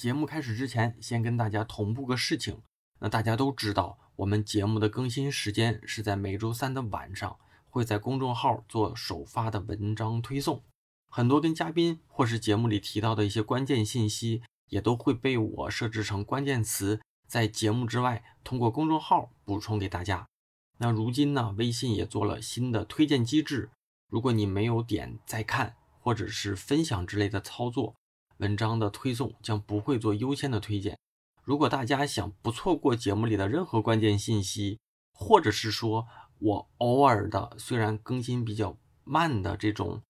节目开始之前，先跟大家同步个事情。那大家都知道，我们节目的更新时间是在每周三的晚上，会在公众号做首发的文章推送。很多跟嘉宾或是节目里提到的一些关键信息，也都会被我设置成关键词，在节目之外通过公众号补充给大家。那如今呢，微信也做了新的推荐机制，如果你没有点再看或者是分享之类的操作，文章的推送将不会做优先的推荐。如果大家想不错过节目里的任何关键信息，或者是说我偶尔的虽然更新比较慢的这种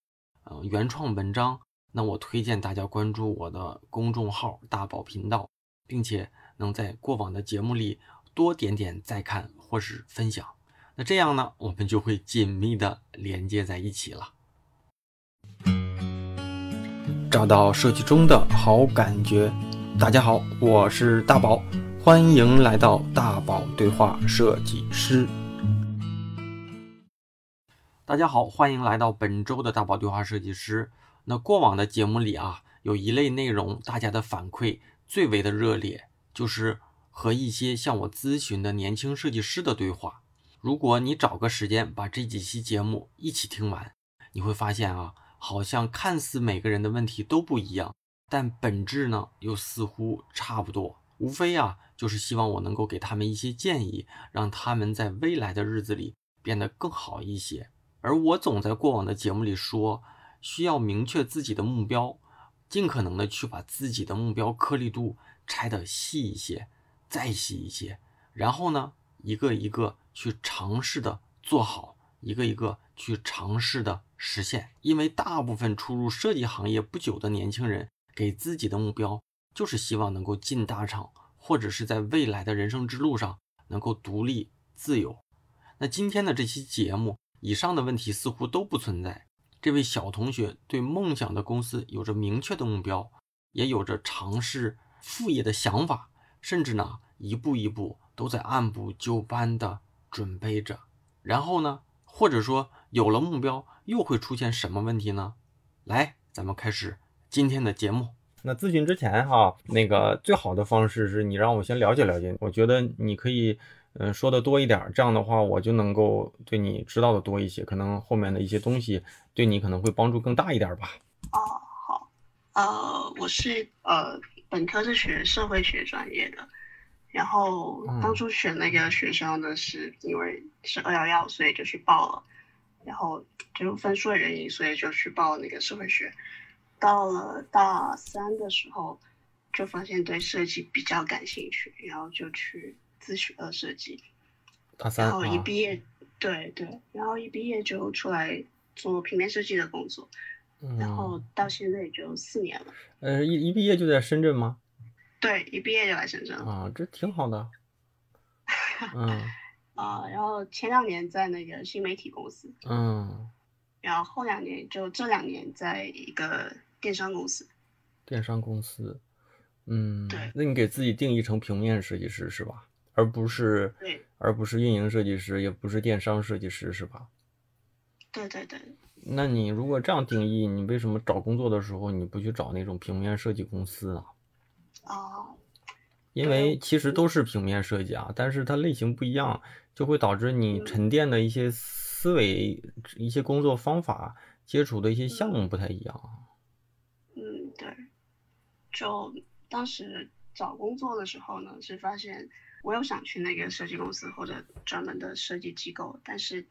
呃原创文章，那我推荐大家关注我的公众号大宝频道，并且能在过往的节目里多点点再看或是分享。那这样呢，我们就会紧密的连接在一起了。找到设计中的好感觉。大家好，我是大宝，欢迎来到大宝对话设计师。大家好，欢迎来到本周的大宝对话设计师。那过往的节目里啊，有一类内容，大家的反馈最为的热烈，就是和一些向我咨询的年轻设计师的对话。如果你找个时间把这几期节目一起听完，你会发现啊，好像看似每个人的问题都不一样。但本质呢，又似乎差不多，无非啊，就是希望我能够给他们一些建议，让他们在未来的日子里变得更好一些。而我总在过往的节目里说，需要明确自己的目标，尽可能的去把自己的目标颗粒度拆得细一些，再细一些，然后呢，一个一个去尝试的做好，一个一个去尝试的实现。因为大部分初入设计行业不久的年轻人。给自己的目标就是希望能够进大厂，或者是在未来的人生之路上能够独立自由。那今天的这期节目，以上的问题似乎都不存在。这位小同学对梦想的公司有着明确的目标，也有着尝试副业的想法，甚至呢一步一步都在按部就班的准备着。然后呢，或者说有了目标，又会出现什么问题呢？来，咱们开始。今天的节目，那咨询之前哈，那个最好的方式是你让我先了解了解，我觉得你可以嗯说的多一点，这样的话我就能够对你知道的多一些，可能后面的一些东西对你可能会帮助更大一点吧。哦，好，呃，我是呃本科是学社会学专业的，然后当初选那个学校呢，是因为是二幺幺，所以就去报了，然后就分数的原因，所以就去报那个社会学。到了大三的时候，就发现对设计比较感兴趣，然后就去自学了设计。大三，然后一毕业，对对，然后一毕业就出来做平面设计的工作，然后到现在也就四年了。呃，一一毕业就在深圳吗？对，一毕业就来深圳了。啊，这挺好的。嗯。啊，然后前两年在那个新媒体公司。嗯。然后后两年就这两年在一个。电商公司，电商公司，嗯，对，那你给自己定义成平面设计师是吧？而不是对，而不是运营设计师，也不是电商设计师是吧？对对对。那你如果这样定义，你为什么找工作的时候你不去找那种平面设计公司呢？哦，因为其实都是平面设计啊，但是它类型不一样，就会导致你沉淀的一些思维、一些工作方法、接触的一些项目不太一样。嗯，对就当时找工作的时候呢，是发现我有想去那个设计公司或者专门的设计机构，但是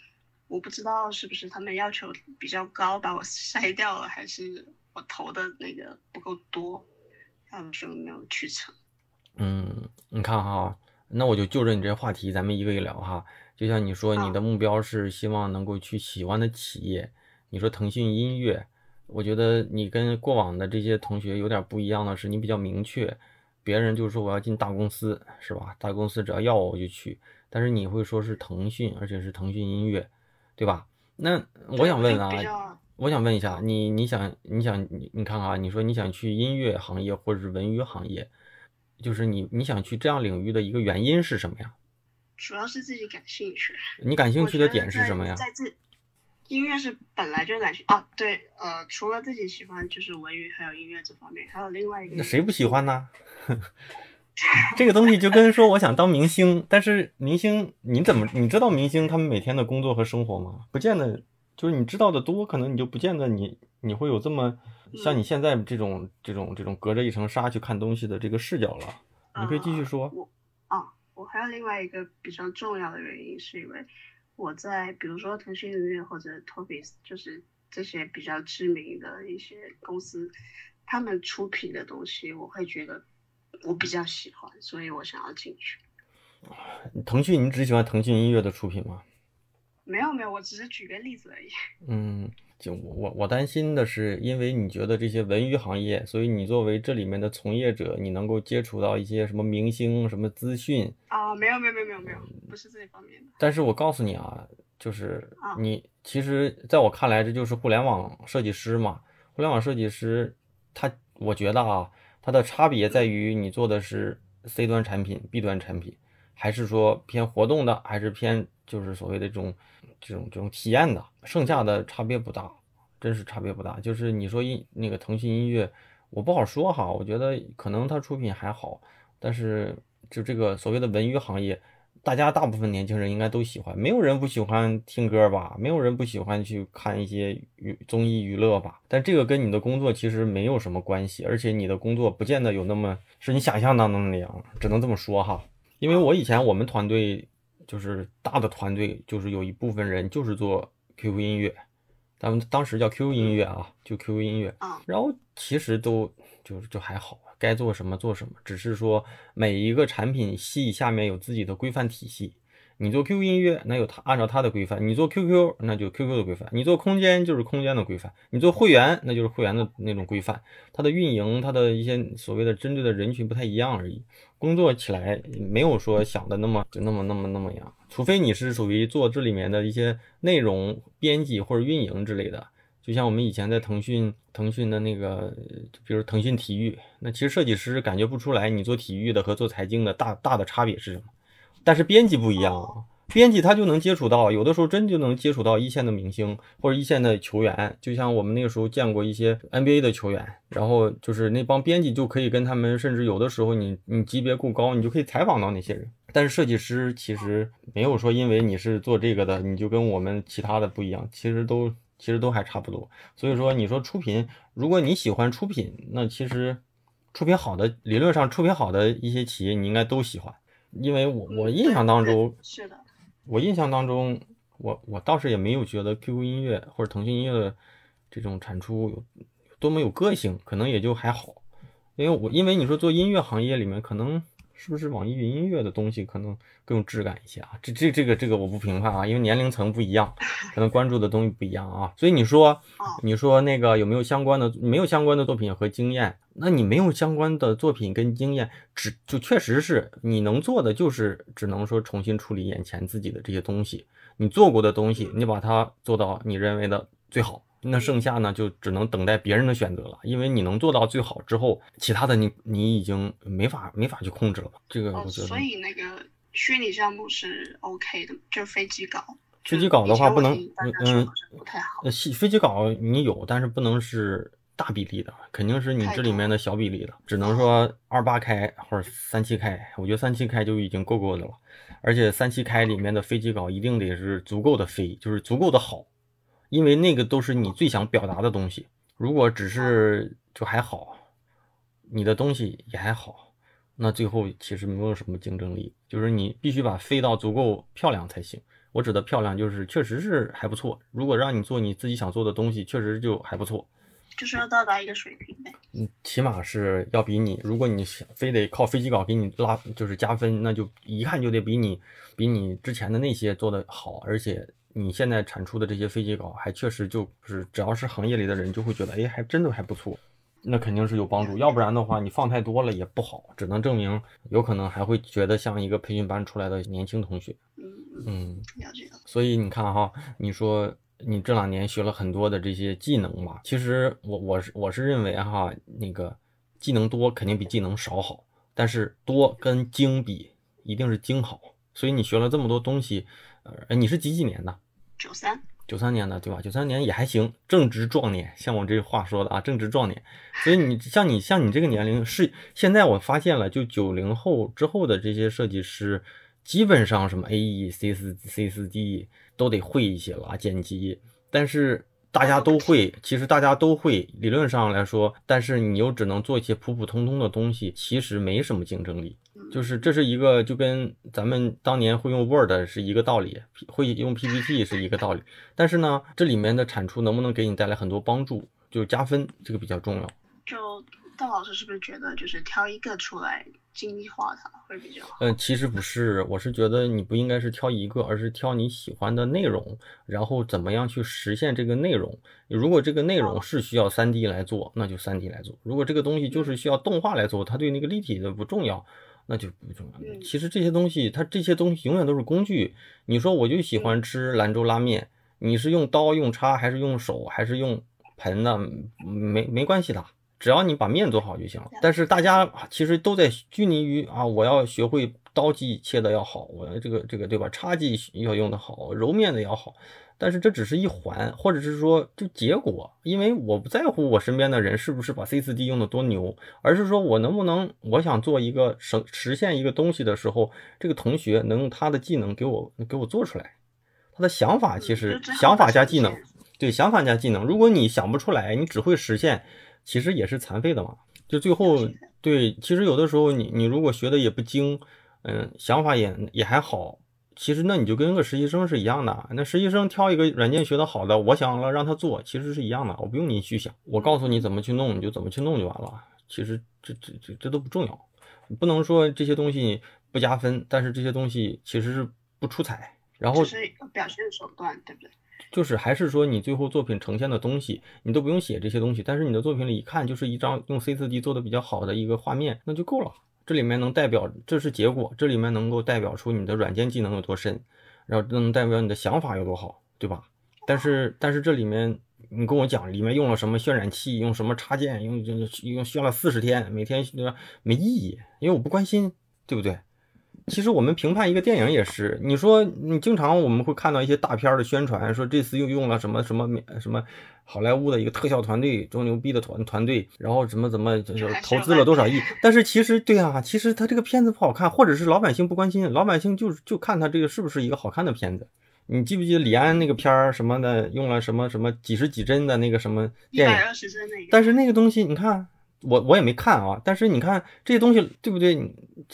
我不知道是不是他们要求比较高，把我 筛掉了，还是我投的那个不够多，他们就没有去成。嗯，你看哈，那我就就着你这话题，咱们一个一个聊哈。就像你说，你的目标是希望能够去喜欢的企业，你说腾讯音乐。我觉得你跟过往的这些同学有点不一样的是，你比较明确，别人就是说我要进大公司，是吧？大公司只要要我我就去，但是你会说是腾讯，而且是腾讯音乐，对吧？那我想问啊，我想问一下你，你想，你想，你你看啊，你说你想去音乐行业或者是文娱行业，就是你你想去这样领域的一个原因是什么呀？主要是自己感兴趣。你感兴趣的点是什么呀？在自音乐是本来就感兴趣啊，对，呃，除了自己喜欢就是文娱还有音乐这方面，还有另外一个。那谁不喜欢呢？这个东西就跟说我想当明星，但是明星你怎么你知道明星他们每天的工作和生活吗？不见得，就是你知道的多，可能你就不见得你你会有这么像你现在这种这种这种隔着一层纱去看东西的这个视角了。你可以继续说。我啊，我还有另外一个比较重要的原因，是因为我在比如说腾讯音乐或者 Topics，就是这些比较知名的一些公司，他们出品的东西，我会觉得。我比较喜欢，所以我想要进去。腾讯，你只喜欢腾讯音乐的出品吗？没有没有，我只是举个例子而已。嗯，就我我担心的是，因为你觉得这些文娱行业，所以你作为这里面的从业者，你能够接触到一些什么明星、什么资讯啊？没有没有没有没有没有，不是这一方面的。但是我告诉你啊，就是你其实在我看来，这就是互联网设计师嘛。互联网设计师，他我觉得啊。他的差别在于你做的是 C 端产品、B 端产品，还是说偏活动的，还是偏就是所谓的这种这种这种体验的，剩下的差别不大，真是差别不大。就是你说音那个腾讯音乐，我不好说哈，我觉得可能它出品还好，但是就这个所谓的文娱行业。大家大部分年轻人应该都喜欢，没有人不喜欢听歌吧？没有人不喜欢去看一些娱综艺娱乐吧？但这个跟你的工作其实没有什么关系，而且你的工作不见得有那么是你想象当中那样，只能这么说哈。因为我以前我们团队就是大的团队，就是有一部分人就是做 QQ 音乐，咱们当时叫 QQ 音乐啊，就 QQ 音乐，然后其实都就就还好。该做什么做什么，只是说每一个产品系下面有自己的规范体系。你做 QQ 音乐，那有它按照它的规范；你做 QQ，那就 QQ 的规范；你做空间就是空间的规范；你做会员，那就是会员的那种规范。它的运营，它的一些所谓的针对的人群不太一样而已。工作起来没有说想的那么就那么那么那么样，除非你是属于做这里面的一些内容编辑或者运营之类的。就像我们以前在腾讯，腾讯的那个，比如腾讯体育，那其实设计师感觉不出来，你做体育的和做财经的大大的差别是什么？但是编辑不一样啊，编辑他就能接触到，有的时候真就能接触到一线的明星或者一线的球员。就像我们那个时候见过一些 NBA 的球员，然后就是那帮编辑就可以跟他们，甚至有的时候你你级别够高，你就可以采访到那些人。但是设计师其实没有说，因为你是做这个的，你就跟我们其他的不一样，其实都。其实都还差不多，所以说你说出品，如果你喜欢出品，那其实出品好的，理论上出品好的一些企业你应该都喜欢，因为我我印象当中是的，我印象当中，我我倒是也没有觉得 QQ 音乐或者腾讯音乐的这种产出有多么有个性，可能也就还好，因为我因为你说做音乐行业里面可能。是不是网易云音乐的东西可能更有质感一些啊？这这这个这个我不评判啊，因为年龄层不一样，可能关注的东西不一样啊。所以你说，你说那个有没有相关的？没有相关的作品和经验？那你没有相关的作品跟经验，只就确实是你能做的就是只能说重新处理眼前自己的这些东西。你做过的东西，你把它做到你认为的最好。那剩下呢，就只能等待别人的选择了，因为你能做到最好之后，其他的你你已经没法没法去控制了吧。这个我觉得。所以那个虚拟项目是 OK 的，就飞机稿。飞机稿的话不能，嗯，不太好。呃，飞机稿你有，但是不能是大比例的，肯定是你这里面的小比例的，只能说二八开或者三七开。我觉得三七开就已经够够的了，而且三七开里面的飞机稿一定得是足够的飞，就是足够的好。因为那个都是你最想表达的东西，如果只是就还好，你的东西也还好，那最后其实没有什么竞争力。就是你必须把飞到足够漂亮才行。我指的漂亮就是确实是还不错。如果让你做你自己想做的东西，确实就还不错。就是要到达一个水平呗。嗯，起码是要比你，如果你非得靠飞机稿给你拉，就是加分，那就一看就得比你比你之前的那些做的好，而且。你现在产出的这些飞机稿，还确实就是只要是行业里的人就会觉得，哎，还真的还不错，那肯定是有帮助。要不然的话，你放太多了也不好，只能证明有可能还会觉得像一个培训班出来的年轻同学。嗯，了解了。所以你看哈，你说你这两年学了很多的这些技能嘛，其实我我是我是认为哈，那个技能多肯定比技能少好，但是多跟精比一定是精好。所以你学了这么多东西。呃，你是几几年的？九三。九三年的对吧？九三年也还行，正值壮年，像我这话说的啊，正值壮年。所以你像你像你这个年龄是现在我发现了，就九零后之后的这些设计师，基本上什么 A E C 四 C 四 D 都得会一些了，剪辑，但是。大家都会，其实大家都会，理论上来说，但是你又只能做一些普普通通的东西，其实没什么竞争力。就是这是一个，就跟咱们当年会用 Word 是一个道理，会用 PPT 是一个道理。但是呢，这里面的产出能不能给你带来很多帮助，就是加分，这个比较重要。就邓老师是不是觉得，就是挑一个出来？精益化它会比较好。嗯，其实不是，我是觉得你不应该是挑一个，而是挑你喜欢的内容，然后怎么样去实现这个内容。如果这个内容是需要 3D 来做，那就 3D 来做；如果这个东西就是需要动画来做，它对那个立体的不重要，那就不重要。其实这些东西，它这些东西永远都是工具。你说我就喜欢吃兰州拉面，你是用刀用叉还是用手还是用盆呢，没没关系的。只要你把面做好就行了。但是大家其实都在拘泥于啊，我要学会刀技切的要好，我这个这个对吧？叉技要用的好，揉面的要好。但是这只是一环，或者是说就结果，因为我不在乎我身边的人是不是把 C 四 D 用的多牛，而是说我能不能，我想做一个实实现一个东西的时候，这个同学能用他的技能给我给我做出来。他的想法其实想法加技能，对想法加技能。如果你想不出来，你只会实现。其实也是残废的嘛，就最后对，其实有的时候你你如果学的也不精，嗯，想法也也还好，其实那你就跟个实习生是一样的，那实习生挑一个软件学的好的，我想了让他做，其实是一样的，我不用你去想，我告诉你怎么去弄，你就怎么去弄就完了。其实这这这这都不重要，不能说这些东西不加分，但是这些东西其实是不出彩，然后是一个表现手段，对不对？就是还是说你最后作品呈现的东西，你都不用写这些东西，但是你的作品里一看就是一张用 C 四 D 做的比较好的一个画面，那就够了。这里面能代表这是结果，这里面能够代表出你的软件技能有多深，然后能代表你的想法有多好，对吧？但是但是这里面你跟我讲里面用了什么渲染器，用什么插件，用用用需要了四十天，每天对吧？没意义，因为我不关心，对不对？其实我们评判一个电影也是，你说你经常我们会看到一些大片的宣传，说这次又用了什么什么什么好莱坞的一个特效团队，多牛逼的团团队，然后怎么怎么就是投资了多少亿。但是其实对啊，其实他这个片子不好看，或者是老百姓不关心，老百姓就就看他这个是不是一个好看的片子。你记不记得李安那个片儿什么的，用了什么什么几十几帧的那个什么电影？但是那个东西你看。我我也没看啊，但是你看这些东西对不对？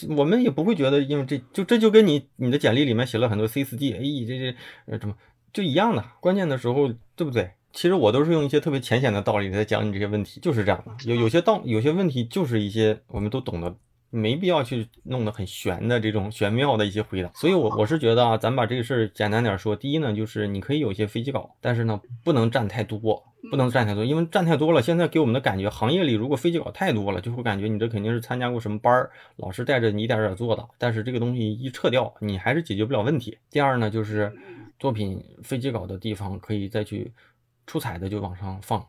我们也不会觉得，因为这就这就跟你你的简历里面写了很多 C 四 D A 这这呃什么就一样的，关键的时候对不对？其实我都是用一些特别浅显的道理在讲你这些问题，就是这样的。有有些道有些问题就是一些我们都懂的。没必要去弄得很玄的这种玄妙的一些回答，所以，我我是觉得啊，咱把这个事儿简单点说。第一呢，就是你可以有一些飞机稿，但是呢，不能占太多，不能占太多，因为占太多了，现在给我们的感觉，行业里如果飞机稿太多了，就会感觉你这肯定是参加过什么班儿，老师带着你一点点做的。但是这个东西一撤掉，你还是解决不了问题。第二呢，就是作品飞机稿的地方可以再去出彩的就往上放，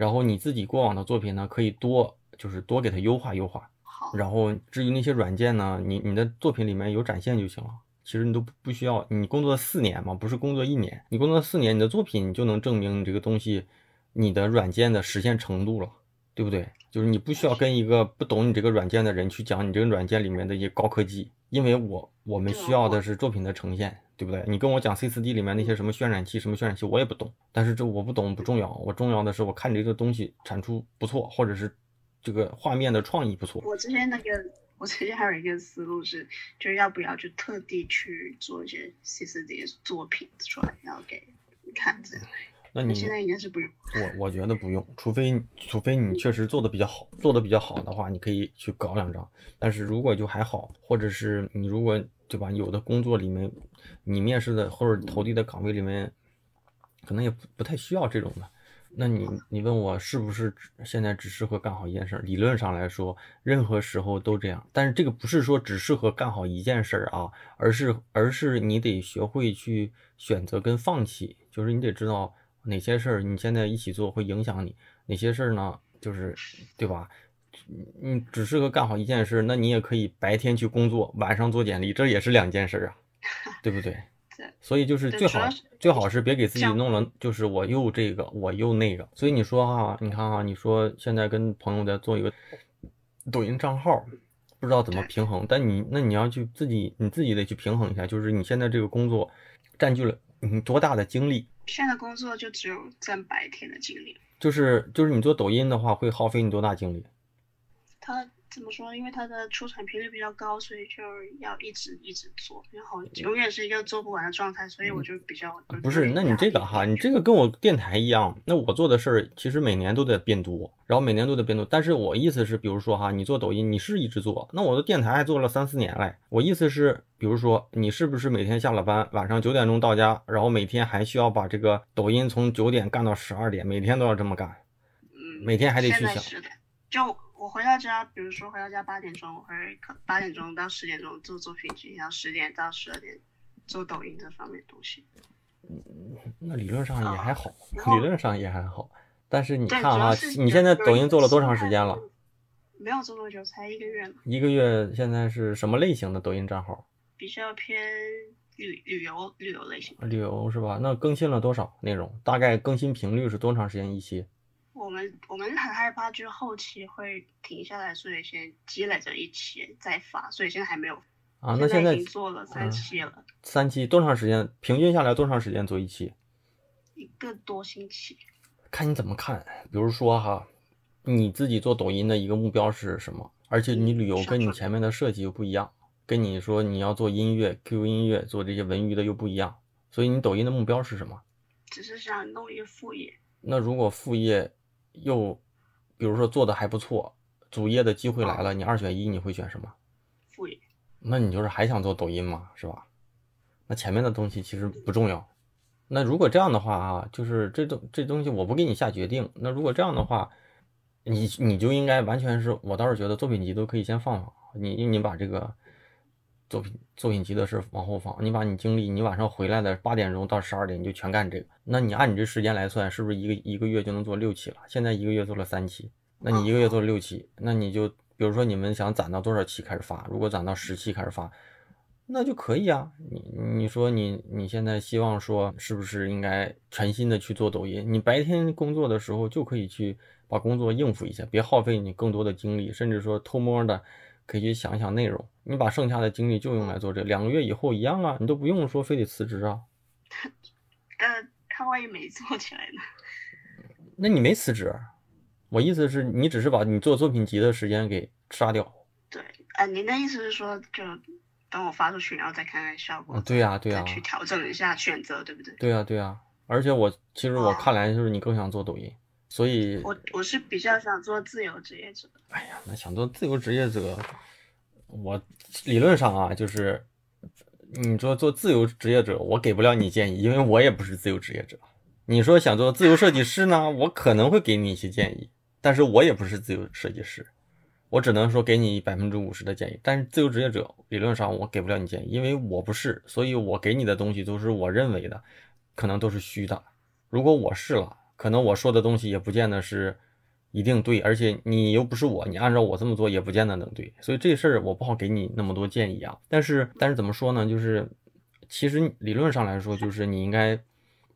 然后你自己过往的作品呢，可以多就是多给它优化优化。然后至于那些软件呢，你你的作品里面有展现就行了。其实你都不不需要，你工作四年嘛，不是工作一年。你工作四年，你的作品你就能证明你这个东西，你的软件的实现程度了，对不对？就是你不需要跟一个不懂你这个软件的人去讲你这个软件里面的一些高科技，因为我我们需要的是作品的呈现，对不对？你跟我讲 C 四 D 里面那些什么渲染器，什么渲染器，我也不懂。但是这我不懂不重要，我重要的是我看你这个东西产出不错，或者是。这个画面的创意不错。我之前那个，我之前还有一个思路是，就是要不要就特地去做一些 C 四 D 作品出来，然后给你看这样。那你现在应该是不用。我我觉得不用，除非除非你确实做的比较好，做的比较好的话，你可以去搞两张。但是如果就还好，或者是你如果对吧，有的工作里面，你面试的或者投递的岗位里面，可能也不不太需要这种的。那你你问我是不是现在只适合干好一件事？理论上来说，任何时候都这样。但是这个不是说只适合干好一件事啊，而是而是你得学会去选择跟放弃，就是你得知道哪些事儿你现在一起做会影响你，哪些事儿呢，就是对吧？你只适合干好一件事，那你也可以白天去工作，晚上做简历，这也是两件事啊，对不对？对，所以就是最好最好是别给自己弄了，就是我又这个我又那个。所以你说哈，你看哈，你说现在跟朋友在做一个抖音账号，不知道怎么平衡，但你那你要去自己你自己得去平衡一下，就是你现在这个工作占据了你多大的精力。现在工作就只有占白天的精力。就是就是你做抖音的话，会耗费你多大精力？它怎么说？因为它的出产频率比较高，所以就要一直一直做，然后永远是一个做不完的状态，所以我就比较嗯不是，那你这个哈，你这个跟我电台一样，那我做的事儿其实每年都在变多，然后每年都在变多。但是我意思是，比如说哈，你做抖音，你是一直做，那我的电台还做了三四年嘞。我意思是，比如说你是不是每天下了班，晚上九点钟到家，然后每天还需要把这个抖音从九点干到十二点，每天都要这么干，嗯，每天还得去想。就我回到家，比如说回到家八点钟，我会八点钟到十点钟做作品集，然后十点到十二点做抖音这方面的东西。嗯那理论上也还好，理论上也还好。但是你看哈主要是，你现在抖音做了多长时间了？没有做多久，才一个月嘛，一个月，现在是什么类型的抖音账号？比较偏旅旅游旅游类型。旅游是吧？那更新了多少内容？大概更新频率是多长时间一期？我们我们很害怕，就是后期会停下来，所以先积累着一期再发，所以现在还没有。啊，那现在已经做了三嗯期了，三期多长时间？平均下来多长时间做一期？一个多星期。看你怎么看。比如说哈，你自己做抖音的一个目标是什么？而且你旅游跟你前面的设计又不一样，跟你说你要做音乐、QQ 音乐、做这些文娱的又不一样。所以你抖音的目标是什么？只是想弄一个副业，那如果副业又，比如说做的还不错，主业的机会来了，你二选一，你会选什么？副业。那你就是还想做抖音嘛，是吧？那前面的东西其实不重要。那如果这样的话啊，就是这东这东西我不给你下决定。那如果这样的话，你你就应该完全是我倒是觉得作品集都可以先放放，你你把这个作品作品集的事往后放，你把你精力，你晚上回来的八点钟到十二点你就全干这个。那你按你这时间来算，是不是一个一个月就能做六期了？现在一个月做了三期，那你一个月做了六期，那你就比如说你们想攒到多少期开始发？如果攒到十期开始发，那就可以啊。你你说你你现在希望说是不是应该全心的去做抖音？你白天工作的时候就可以去把工作应付一下，别耗费你更多的精力，甚至说偷摸的可以去想一想内容。你把剩下的精力就用来做这，两个月以后一样啊，你都不用说非得辞职啊。但他万一没做起来呢？那你没辞职，我意思是你只是把你做作品集的时间给杀掉。对，啊，您的意思是说，就等我发出去，然后再看看效果，啊，对呀、对呀、再去调整一下选择，对不对？对呀、对呀、而且我其实我哦看来就是你更想做抖音，所以我我是比较想做自由职业者，哎呀，那想做自由职业者，我理论上啊，就是你说做自由职业者，我给不了你建议，因为我也不是自由职业者。你说想做自由设计师呢，我可能会给你一些建议，但是我也不是自由设计师，我只能说给你百分之五十的建议。但是自由职业者理论上我给不了你建议，因为我不是，所以我给你的东西都是我认为的，可能都是虚的。如果我是了，可能我说的东西也不见得是一定对，而且你又不是我，你按照我这么做也不见得能对，所以这事儿我不好给你那么多建议啊。但是，但是怎么说呢？就是其实理论上来说，就是你应该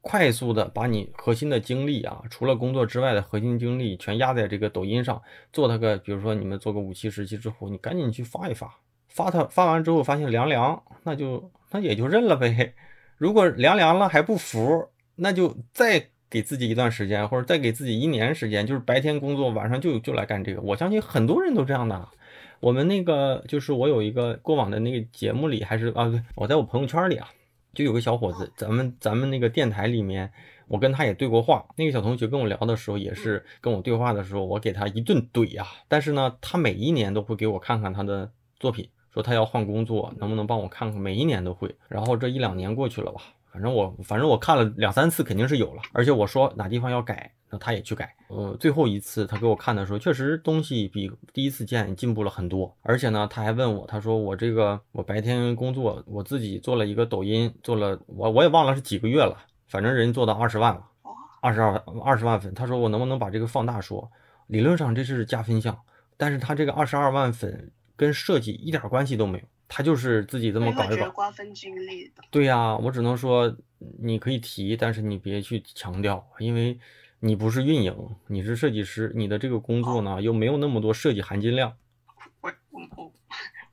快速的把你核心的精力啊，除了工作之外的核心精力全压在这个抖音上，做它个，比如说你们做个五期十期之后，你赶紧去发一发，发它发完之后发现凉凉，那就那也就认了呗。如果凉凉了还不服，那就再给自己一段时间，或者再给自己一年时间，就是白天工作，晚上就就来干这个。我相信很多人都这样的。我们那个就是我有一个过往的那个节目里，还是啊，对，我在我朋友圈里啊，就有个小伙子，咱们咱们那个电台里面，我跟他也对过话。那个小同学跟我聊的时候，也是跟我对话的时候，我给他一顿怼呀、但是呢，他每一年都会给我看看他的作品，说他要换工作，能不能帮我看看？每一年都会。然后这一两年过去了吧，反正我反正我看了两三次，肯定是有了。而且我说哪地方要改，那他也去改。呃，最后一次他给我看的时候，确实东西比第一次见进步了很多。而且呢，他还问我，他说我这个我白天工作，我自己做了一个抖音，做了我我也忘了是几个月了，反正人做到二十万了，二十二二十万粉。他说我能不能把这个放大说？理论上这是加分项，但是他这个二十二万粉跟设计一点关系都没有。他就是自己这么搞一搞。瓜分精力的。对呀，我只能说你可以提，但是你别去强调，因为你不是运营，你是设计师，你的这个工作呢又没有那么多设计含金量。我我我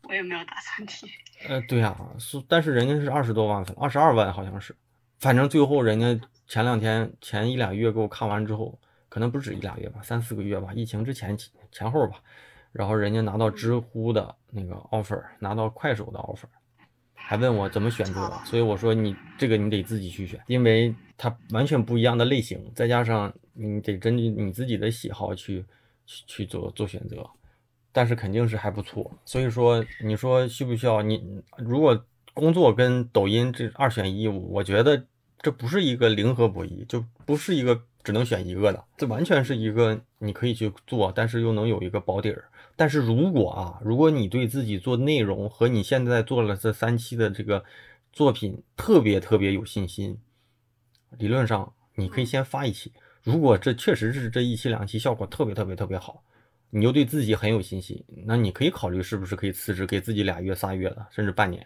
我也没有打算提。呃，对呀，是，但是人家是二十多万粉，二十二万好像是，反正最后人家前两天前一俩月给我看完之后，可能不止一俩月吧，三四个月吧，疫情之前前后吧，然后人家拿到知乎的那个 offer，拿到快手的 offer，还问我怎么选择，所以我说你这个你得自己去选，因为它完全不一样的类型，再加上你得根据你自己的喜好去去去做做选择。但是肯定是还不错，所以说你说需不需要你？如果工作跟抖音这二选一，我觉得这不是一个零和博弈，就不是一个只能选一个的，这完全是一个你可以去做，但是又能有一个保底儿。但是如果啊，如果你对自己做内容和你现在做了这三期的这个作品特别特别有信心，理论上你可以先发一期。如果这确实是这一期两期效果特别特别特别好。你又对自己很有信心，那你可以考虑是不是可以辞职，给自己俩月、仨月的，甚至半年。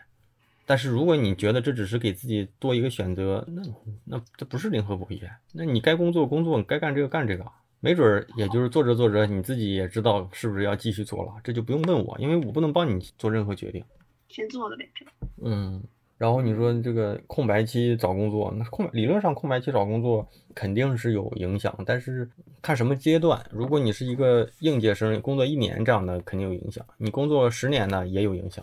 但是如果你觉得这只是给自己多一个选择，那那这不是零和博弈。那你该工作工作，该干这个干这个，没准儿也就是做着做着，你自己也知道是不是要继续做了，这就不用问我，因为我不能帮你做任何决定。先做了呗。嗯。然后你说这个空白期找工作，那空理论上空白期找工作肯定是有影响，但是看什么阶段。如果你是一个应届生，工作一年这样的肯定有影响；你工作十年呢也有影响。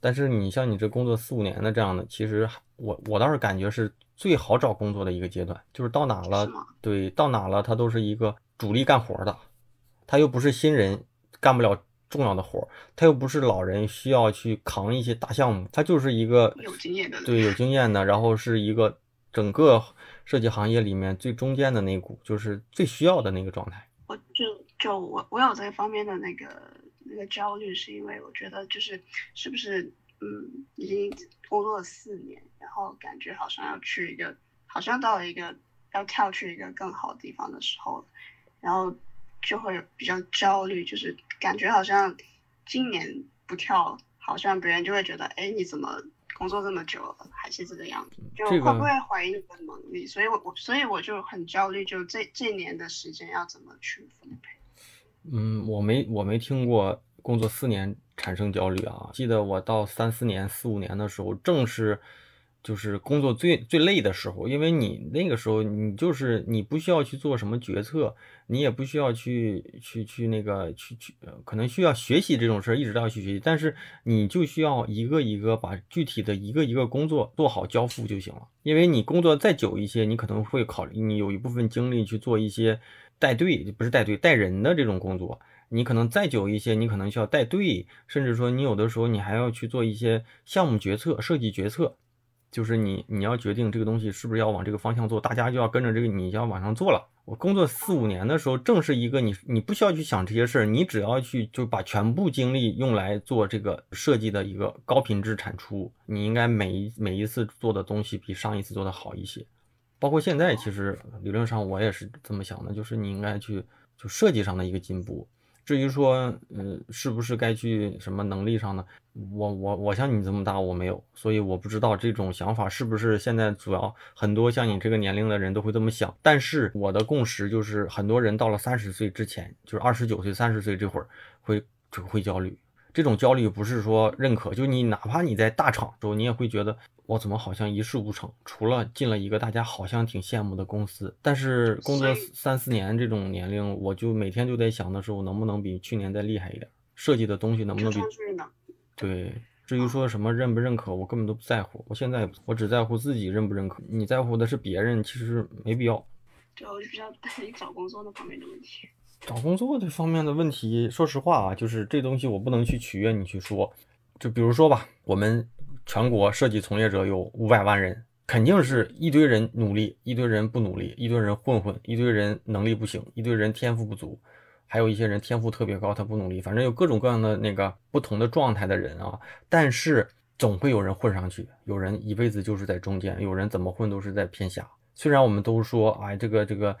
但是你像你这工作四五年的这样的，其实我我倒是感觉是最好找工作的一个阶段，就是到哪了，对，到哪了它都是一个主力干活的，他又不是新人，干不了。重要的活儿，他又不是老人，需要去扛一些大项目，他就是一个有经验的，对，有经验的，然后是一个整个设计行业里面最中间的那股，就是最需要的那个状态。我就就我我有这方面的那个那个焦虑，是因为我觉得就是是不是嗯，已经工作了四年，然后感觉好像要去一个，好像到了一个要跳去一个更好的地方的时候，然后。就会比较焦虑，就是感觉好像今年不跳，好像别人就会觉得，哎，你怎么工作这么久了还是这个样子？就会不会怀疑你的能力？所以我我所以我就很焦虑，就这这年的时间要怎么去分配？嗯，我没我没听过工作四年产生焦虑啊，记得我到三四年、四五年的时候，正是。就是工作最最累的时候，因为你那个时候你就是你不需要去做什么决策，你也不需要去去去那个去去，可能需要学习这种事儿，一直都要去学习，但是你就需要一个一个把具体的一个一个工作做好交付就行了。因为你工作再久一些，你可能会考虑你有一部分精力去做一些带队，不是带队带人的这种工作，你可能再久一些，你可能需要带队，甚至说你有的时候你还要去做一些项目决策、设计决策。就是你，你要决定这个东西是不是要往这个方向做，大家就要跟着这个，你就要往上做了。我工作四五年的时候，正是一个你，你不需要去想这些事儿，你只要去就把全部精力用来做这个设计的一个高品质产出。你应该每一每一次做的东西比上一次做的好一些。包括现在，其实理论上我也是这么想的，就是你应该去就设计上的一个进步。至于说，嗯，是不是该去什么能力上呢？我我我像你这么大，我没有，所以我不知道这种想法是不是现在主要很多像你这个年龄的人都会这么想。但是我的共识就是，很多人到了三十岁之前，就是二十九岁、三十岁这会儿会就会焦虑。这种焦虑不是说认可，就你哪怕你在大厂时候，你也会觉得。我怎么好像一事无成？除了进了一个大家好像挺羡慕的公司，但是工作三四年这种年龄，我就每天就在想的是，我能不能比去年再厉害一点？设计的东西能不能比？对，至于说什么认不认可，我根本都不在乎。我现在我只在乎自己认不认可，你在乎的是别人，其实没必要。对，我就比较担心找工作那方面的问题。找工作这方面的问题，说实话啊，就是这东西我不能去取悦你去说。就比如说吧，我们。全国设计从业者有五百万人，肯定是一堆人努力，一堆人不努力，一堆人混混，一堆人能力不行，一堆人天赋不足，还有一些人天赋特别高，他不努力，反正有各种各样的那个不同的状态的人啊。但是总会有人混上去，有人一辈子就是在中间，有人怎么混都是在偏下。虽然我们都说，哎，这个这个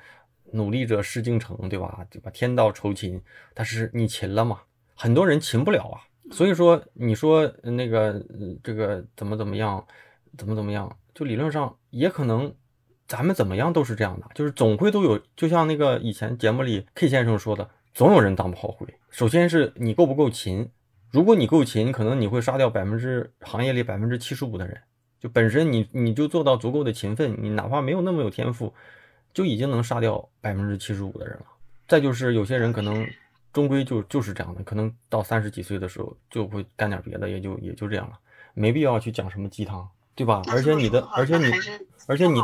努力者事竟成，对吧？对吧？天道酬勤，但是你勤了吗？很多人勤不了啊。所以说，你说那个这个怎么怎么样，怎么怎么样，就理论上也可能，咱们怎么样都是这样的，就是总会都有，就像那个以前节目里 K 先生说的，总有人当不好会。首先是你够不够勤，如果你够勤，可能你会杀掉百分之行业里百分之七十五的人，就本身你你就做到足够的勤奋，你哪怕没有那么有天赋，就已经能杀掉百分之七十五的人了。再就是有些人可能。终归就就是这样的，可能到三十几岁的时候就会干点别的，也就也就这样了，没必要去讲什么鸡汤，对吧？而且你的，而且你，而且你，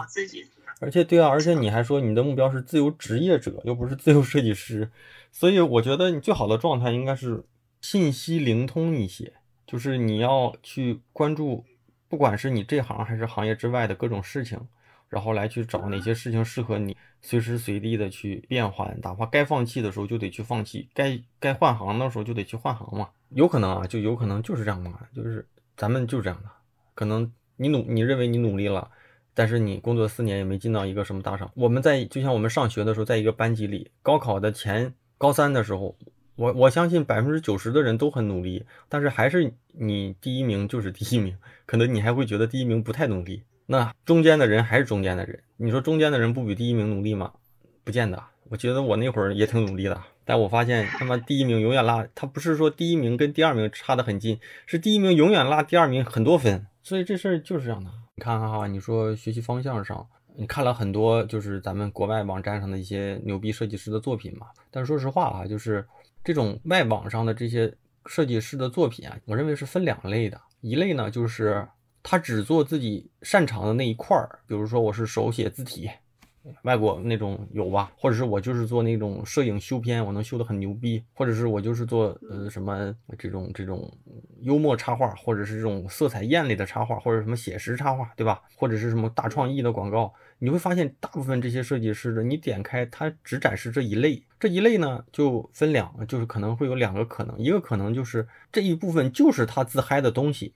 而且对啊，而且你还说你的目标是自由职业者，又不是自由设计师，所以我觉得你最好的状态应该是信息灵通一些，就是你要去关注，不管是你这行还是行业之外的各种事情。然后来去找哪些事情适合你，随时随地的去变换，哪怕该放弃的时候就得去放弃，该该换行的时候就得去换行嘛。有可能啊，就有可能就是这样嘛，就是咱们就是这样的。可能你努，你认为你努力了，但是你工作四年也没进到一个什么大厂。我们在就像我们上学的时候，在一个班级里，高考的前高三的时候，我我相信百分之九十的人都很努力，但是还是你第一名就是第一名，可能你还会觉得第一名不太努力。那中间的人还是中间的人，你说中间的人不比第一名努力吗？不见得。我觉得我那会儿也挺努力的，但我发现他妈第一名永远拉他，不是说第一名跟第二名差得很近，是第一名永远拉第二名很多分。所以这事儿就是这样的。你看看哈，你说学习方向上，你看了很多就是咱们国外网站上的一些牛逼设计师的作品嘛。但是说实话啊，就是这种外网上的这些设计师的作品啊，我认为是分两类的。一类呢就是。他只做自己擅长的那一块儿，比如说我是手写字体，外国那种有吧？或者是我就是做那种摄影修片，我能修得很牛逼，或者是我就是做呃什么这种这种幽默插画，或者是这种色彩艳丽的插画，或者什么写实插画，对吧？或者是什么大创意的广告，你会发现大部分这些设计师的，你点开他只展示这一类，这一类呢就分两个，就是可能会有两个可能，一个可能就是这一部分就是他自嗨的东西。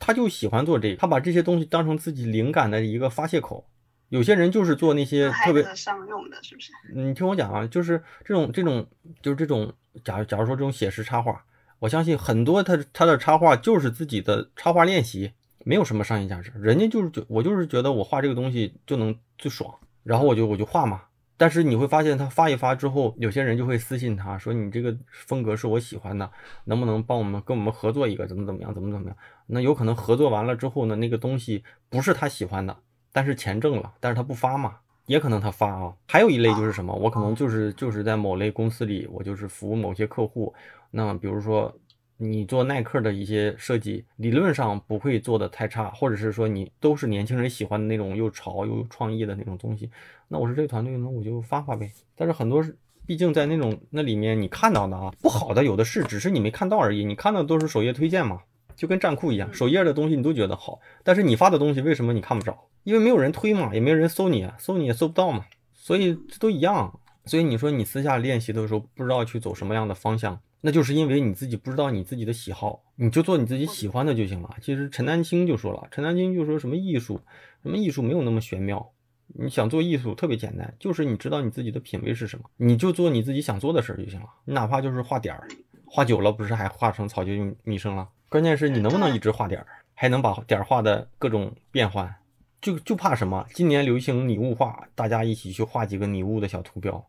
他就喜欢做这个，他把这些东西当成自己灵感的一个发泄口。有些人就是做那些特别商用的，是不是？你听我讲啊，就是这种这种就是这种，假如假如说这种写实插画，我相信很多他他的插画就是自己的插画练习，没有什么商业价值。人家就是觉我就是觉得我画这个东西就能最爽，然后我就我就画嘛。但是你会发现，他发一发之后，有些人就会私信他说：“你这个风格是我喜欢的，能不能帮我们跟我们合作一个？怎么怎么样？怎么怎么样？”那有可能合作完了之后呢，那个东西不是他喜欢的，但是钱挣了，但是他不发嘛？也可能他发啊。还有一类就是什么？我可能就是就是在某类公司里，我就是服务某些客户。那比如说。你做耐克的一些设计，理论上不会做的太差，或者是说你都是年轻人喜欢的那种又潮又有创意的那种东西，那我是这个团队，那我就发发呗。但是很多，毕竟在那种那里面你看到的啊，不好的有的是，只是你没看到而已。你看到都是首页推荐嘛，就跟站酷一样，首页的东西你都觉得好，但是你发的东西为什么你看不着？因为没有人推嘛，也没有人搜你，搜你也搜不到嘛，所以这都一样。所以你说你私下练习的时候不知道去走什么样的方向。那就是因为你自己不知道你自己的喜好，你就做你自己喜欢的就行了。其实陈丹青就说了，陈丹青就说什么艺术，什么艺术没有那么玄妙。你想做艺术特别简单，就是你知道你自己的品味是什么，你就做你自己想做的事儿就行了。你哪怕就是画点儿，画久了不是还画成草间弥生了？关键是你能不能一直画点儿，还能把点儿画的各种变换。就就怕什么？今年流行拟物画，大家一起去画几个拟物的小图标。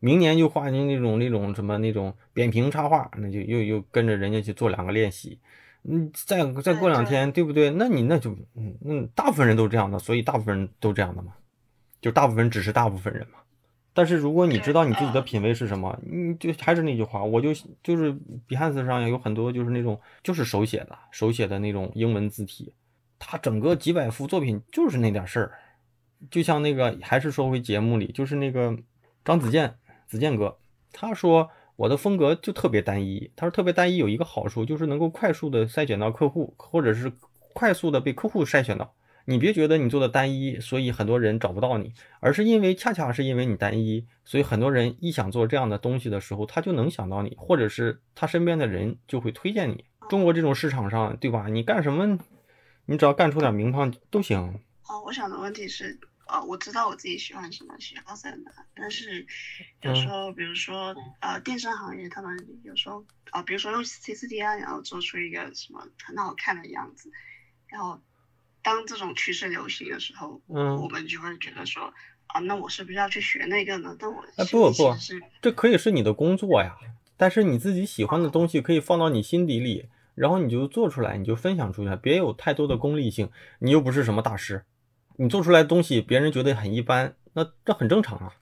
明年就画那那种那种什么那种扁平插画，那就又又跟着人家去做两个练习，嗯，再再过两天，对不对？那你那就嗯嗯，大部分人都这样的，所以大部分人都这样的嘛，就大部分只是大部分人嘛。但是如果你知道你自己的品味是什么，你就还是那句话，我就就是 Behance 上有很多就是那种就是手写的手写的那种英文字体，他整个几百幅作品就是那点事儿，就像那个还是说回节目里，就是那个张子健。子健哥，他说我的风格就特别单一。他说特别单一有一个好处，就是能够快速的筛选到客户，或者是快速的被客户筛选到。你别觉得你做的单一，所以很多人找不到你，而是因为恰恰是因为你单一，所以很多人一想做这样的东西的时候，他就能想到你，或者是他身边的人就会推荐你。中国这种市场上，对吧？你干什么，你只要干出点名堂都行。哦，我想的问题是。呃，我知道我自己喜欢什么，喜欢什么，但是有时候，比如说呃，电商行业他们有时候啊，比如说用 C 四 D 啊，然后做出一个什么很好看的样子，然后当这种趋势流行的时候，嗯，我们就会觉得说啊，那我是不是要去学那个呢？但我哎不不，是这可以是你的工作呀，但是你自己喜欢的东西可以放到你心底里。然后你就做出来，你就分享出去，别有太多的功利性。你又不是什么大师，你做出来的东西别人觉得很一般，那这很正常啊。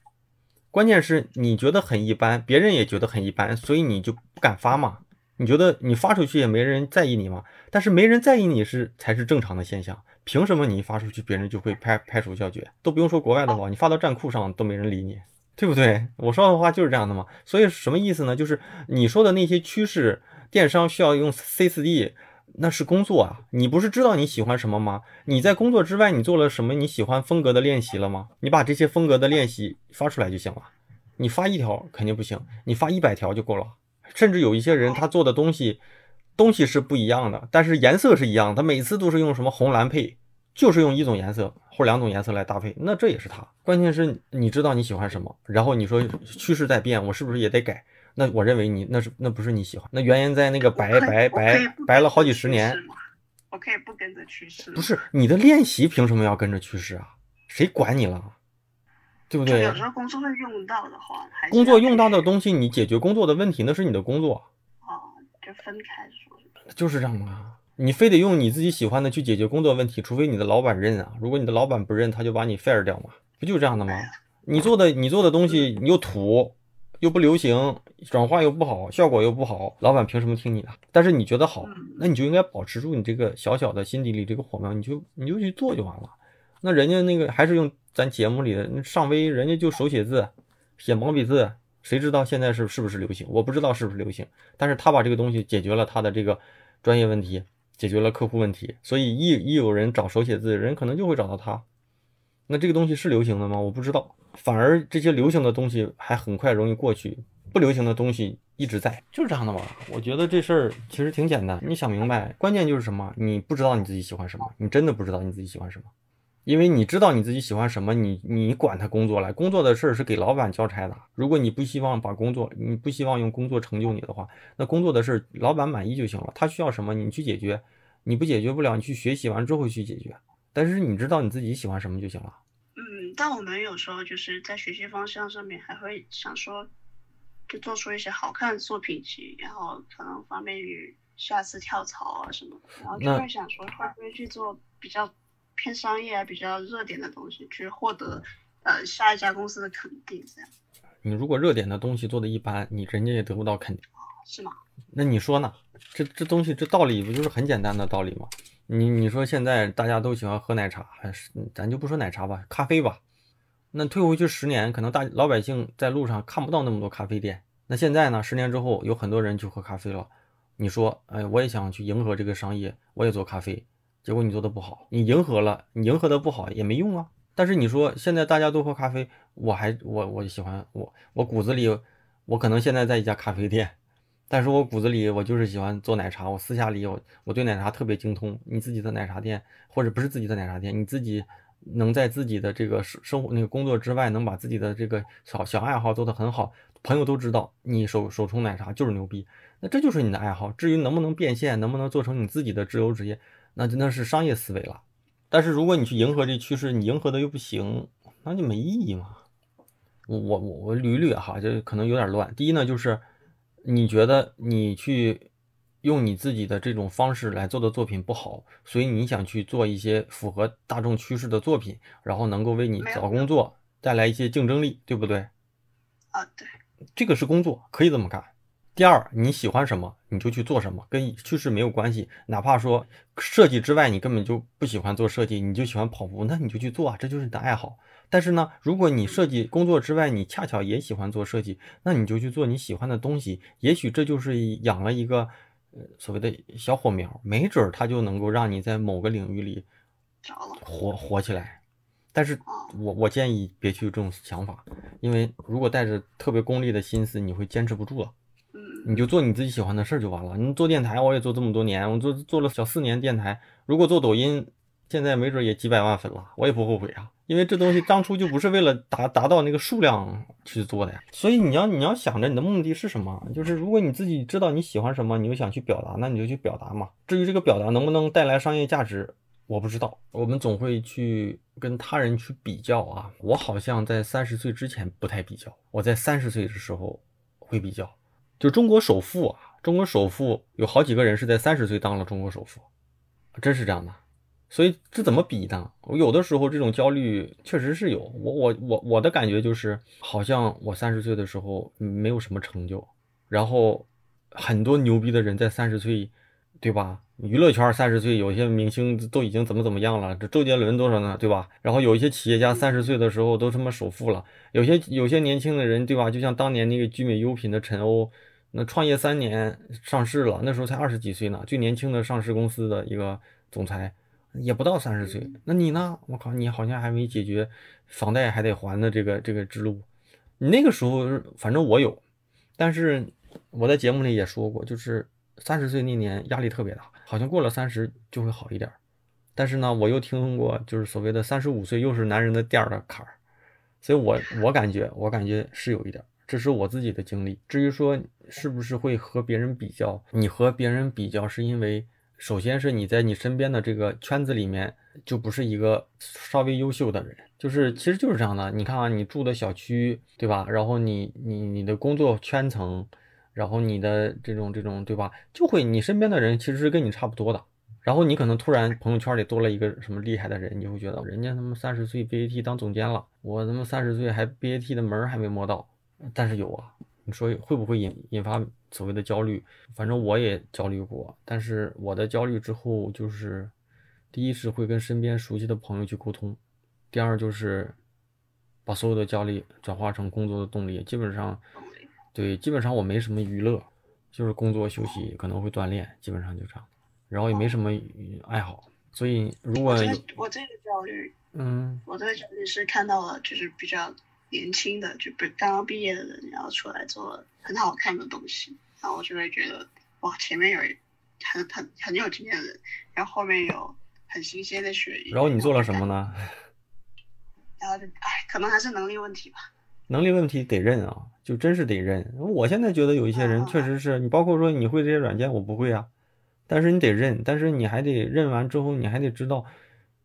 关键是你觉得很一般，别人也觉得很一般，所以你就不敢发嘛。你觉得你发出去也没人在意你嘛？但是没人在意你是才是正常的现象。凭什么你一发出去，别人就会拍拍手叫绝？都不用说国外的话，你发到站酷上都没人理你，对不对？我说的话就是这样的嘛。所以什么意思呢？就是你说的那些趋势。电商需要用 C 四 D，那是工作啊！你不是知道你喜欢什么吗？你在工作之外，你做了什么你喜欢风格的练习了吗？你把这些风格的练习发出来就行了。你发一条肯定不行，你发一百条就够了。甚至有一些人他做的东西，东西是不一样的，但是颜色是一样的，他每次都是用什么红蓝配，就是用一种颜色或两种颜色来搭配，那这也是他。关键是你知道你喜欢什么，然后你说趋势在变，我是不是也得改？那我认为你那是那不是你喜欢，那原因在那个白白白白了好几十年。我可以不跟着趋势。不是你的练习凭什么要跟着趋势啊？谁管你了？对不对？有时候工作会用到的话，工作用到的东西，你解决工作的问题，那是你的工作。哦，就分开说。就是这样啊！你非得用你自己喜欢的去解决工作问题，除非你的老板认啊。如果你的老板不认，他就把你 fire 掉嘛，不就这样的吗？你做的你做的东西你又土。又不流行，转化又不好，效果又不好，老板凭什么听你的？但是你觉得好，那你就应该保持住你这个小小的心底里这个火苗，你就你就去做就完了。那人家那个还是用咱节目里的上微，人家就手写字，写毛笔字，谁知道现在是是不是流行？我不知道是不是流行，但是他把这个东西解决了他的这个专业问题，解决了客户问题，所以一一有人找手写字，人可能就会找到他。那这个东西是流行的吗？我不知道。反而这些流行的东西还很快容易过去，不流行的东西一直在，就是这样的嘛？我觉得这事儿其实挺简单，你想明白，关键就是什么？你不知道你自己喜欢什么，你真的不知道你自己喜欢什么，因为你知道你自己喜欢什么，你你管他工作来，工作的事儿是给老板交差的。如果你不希望把工作，你不希望用工作成就你的话，那工作的事儿老板满意就行了，他需要什么你去解决，你不解决不了，你去学习完之后去解决。但是你知道你自己喜欢什么就行了。但我们有时候就是在学习方向上面还会想说，就做出一些好看的作品集，然后可能方便于下次跳槽啊什么，然后就会想说会不会去做比较偏商业啊、比较热点的东西，去获得呃下一家公司的肯定这样。你如果热点的东西做的一般，你人家也得不到肯定，是吗？那你说呢？这这东西这道理不就是很简单的道理吗？你你说现在大家都喜欢喝奶茶，还是咱就不说奶茶吧，咖啡吧。那退回去十年，可能大老百姓在路上看不到那么多咖啡店。那现在呢？十年之后，有很多人去喝咖啡了。你说，哎，我也想去迎合这个商业，我也做咖啡。结果你做的不好，你迎合了，你迎合的不好也没用啊。但是你说现在大家都喝咖啡，我还我我喜欢我我骨子里，我可能现在在一家咖啡店。但是我骨子里我就是喜欢做奶茶，我私下里我我对奶茶特别精通。你自己的奶茶店或者不是自己的奶茶店，你自己能在自己的这个生生活那个工作之外，能把自己的这个小小爱好做得很好，朋友都知道你手手冲奶茶就是牛逼，那这就是你的爱好。至于能不能变现，能不能做成你自己的自由职业，那真的是商业思维了。但是如果你去迎合这趋势，你迎合的又不行，那就没意义嘛。我我我我捋捋哈，就可能有点乱。第一呢，就是。你觉得你去用你自己的这种方式来做的作品不好，所以你想去做一些符合大众趋势的作品，然后能够为你找工作带来一些竞争力，对不对？啊，对，这个是工作，可以这么干。第二，你喜欢什么你就去做什么，跟趋势没有关系。哪怕说设计之外你根本就不喜欢做设计，你就喜欢跑步，那你就去做啊，这就是你的爱好。但是呢，如果你设计工作之外，你恰巧也喜欢做设计，那你就去做你喜欢的东西。也许这就是养了一个呃所谓的小火苗，没准儿它就能够让你在某个领域里火火起来。但是我我建议别去这种想法，因为如果带着特别功利的心思，你会坚持不住了。你就做你自己喜欢的事儿就完了。你做电台，我也做这么多年，我做做了小四年电台。如果做抖音，现在没准也几百万粉了，我也不后悔啊。因为这东西当初就不是为了达达到那个数量去做的呀。所以你要你要想着你的目的是什么，就是如果你自己知道你喜欢什么，你就想去表达，那你就去表达嘛。至于这个表达能不能带来商业价值，我不知道。我们总会去跟他人去比较啊。我好像在三十岁之前不太比较，我在三十岁的时候会比较。就中国首富啊，中国首富有好几个人是在三十岁当了中国首富，真是这样的。所以这怎么比呢？我有的时候这种焦虑确实是有。我我我我的感觉就是，好像我三十岁的时候没有什么成就，然后很多牛逼的人在三十岁，对吧？娱乐圈三十岁，有些明星都已经怎么怎么样了。这周杰伦多少呢？对吧？然后有一些企业家三十岁的时候都他妈首富了。有些有些年轻的人，对吧？就像当年那个聚美优品的陈欧，那创业三年上市了，那时候才二十几岁呢，最年轻的上市公司的一个总裁。也不到三十岁，那你呢？我靠，你好像还没解决房贷还得还的这个这个之路。你那个时候，反正我有，但是我在节目里也说过，就是三十岁那年压力特别大，好像过了三十就会好一点。但是呢，我又听过，就是所谓的三十五岁又是男人的第二个坎儿，所以我我感觉我感觉是有一点，这是我自己的经历。至于说是不是会和别人比较，你和别人比较是因为。首先是你在你身边的这个圈子里面就不是一个稍微优秀的人，就是其实就是这样的。你看啊，你住的小区，对吧？然后你你你的工作圈层，然后你的这种这种，对吧？就会你身边的人其实是跟你差不多的。然后你可能突然朋友圈里多了一个什么厉害的人，你会觉得人家他妈三十岁 BAT 当总监了，我他妈三十岁还 BAT 的门还没摸到。但是有啊，你说会不会引引发？所谓的焦虑，反正我也焦虑过，但是我的焦虑之后就是，第一是会跟身边熟悉的朋友去沟通，第二就是把所有的焦虑转化成工作的动力。基本上，对，基本上我没什么娱乐，就是工作休息，可能会锻炼，基本上就这样，然后也没什么爱好。所以如果我这个焦虑，嗯，我这个焦虑是看到了，就是比较。年轻的就不刚刚毕业的人，然后出来做很好看的东西，然后我就会觉得哇，前面有很很很有经验的人，然后后面有很新鲜的血液。然后你做了什么呢？然后就哎，可能还是能力问题吧。能力问题得认啊，就真是得认。我现在觉得有一些人确实是你，包括说你会这些软件，我不会啊，但是你得认，但是你还得认完之后，你还得知道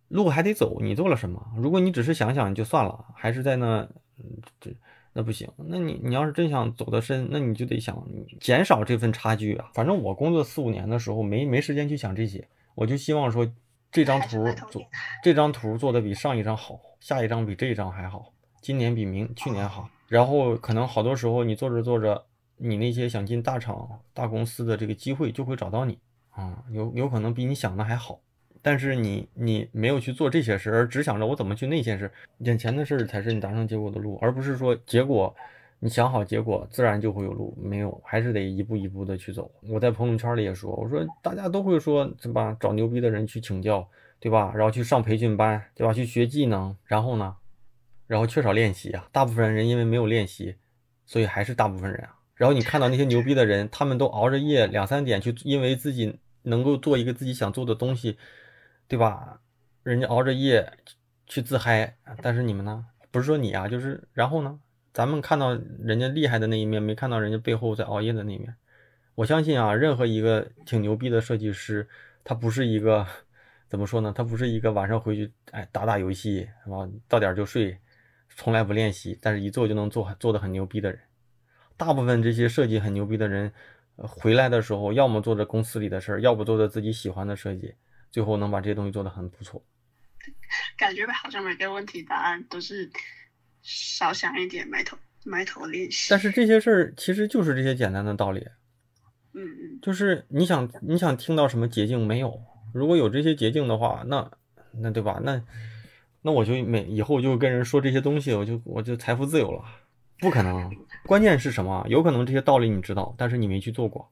路还得走，你做了什么。如果你只是想想就算了，还是在那。嗯，这那不行。那你你要是真想走得深，那你就得想减少这份差距啊。反正我工作四五年的时候，没没时间去想这些，我就希望说这张图做这张图做的比上一张好，下一张比这一张还好，今年比明去年好。然后可能好多时候你做着做着，你那些想进大厂大公司的这个机会就会找到你啊，有有可能比你想的还好。但是你你没有去做这些事，而只想着我怎么去那些事，眼前的事才是你达成结果的路，而不是说结果，你想好结果，自然就会有路。没有，还是得一步一步的去走。我在朋友圈里也说，我说大家都会说，对吧？找牛逼的人去请教，对吧？然后去上培训班，对吧？去学技能，然后呢，然后缺少练习啊。大部分人因为没有练习，所以还是大部分人啊。然后你看到那些牛逼的人，他们都熬着夜两三点去，因为自己能够做一个自己想做的东西。对吧？人家熬着夜去自嗨，但是你们呢？不是说你啊，就是然后呢？咱们看到人家厉害的那一面，没看到人家背后在熬夜的那一面。我相信啊，任何一个挺牛逼的设计师，他不是一个怎么说呢？他不是一个晚上回去哎打打游戏是吧？到点就睡，从来不练习，但是一做就能做做的很牛逼的人。大部分这些设计很牛逼的人，回来的时候，要么做着公司里的事儿，要不做着自己喜欢的设计。最后能把这些东西做得很不错，感觉好像每个问题答案都是少想一点，埋头埋头练习。但是这些事儿其实就是这些简单的道理。嗯嗯，就是你想你想听到什么捷径没有？如果有这些捷径的话，那那对吧？那那我就每以后就跟人说这些东西，我就我就财富自由了。不可能，关键是什么？有可能这些道理你知道，但是你没去做过。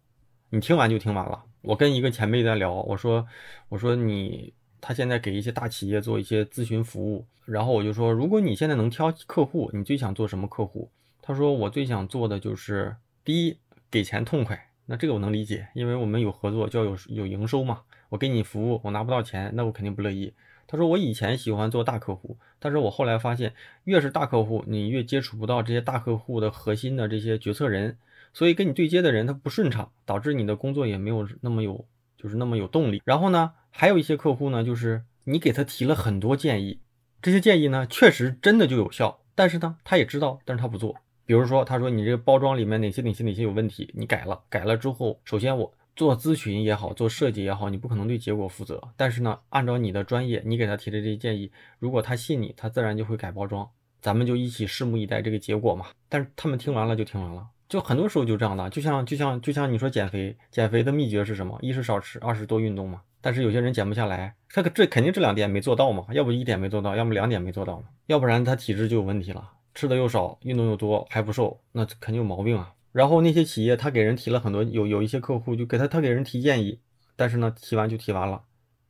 你听完就听完了。我跟一个前辈在聊，我说，我说你，他现在给一些大企业做一些咨询服务，然后我就说，如果你现在能挑客户，你最想做什么客户？他说，我最想做的就是第一，给钱痛快。那这个我能理解，因为我们有合作就要有有营收嘛。我给你服务，我拿不到钱，那我肯定不乐意。他说我以前喜欢做大客户，但是我后来发现，越是大客户，你越接触不到这些大客户的核心的这些决策人，所以跟你对接的人他不顺畅，导致你的工作也没有那么有，就是那么有动力。然后呢，还有一些客户呢，就是你给他提了很多建议，这些建议呢确实真的就有效，但是呢他也知道，但是他不做。比如说他说你这个包装里面哪些哪些哪些有问题，你改了，改了之后，首先我。做咨询也好，做设计也好，你不可能对结果负责。但是呢，按照你的专业，你给他提的这些建议，如果他信你，他自然就会改包装。咱们就一起拭目以待这个结果嘛。但是他们听完了就听完了，就很多时候就这样的。就像就像就像你说减肥，减肥的秘诀是什么？一是少吃，二是多运动嘛。但是有些人减不下来，他这肯定这两点没做到嘛。要不一点没做到，要么两点没做到嘛。要不然他体质就有问题了，吃的又少，运动又多，还不瘦，那肯定有毛病啊。然后那些企业，他给人提了很多，有有一些客户就给他，他给人提建议，但是呢，提完就提完了，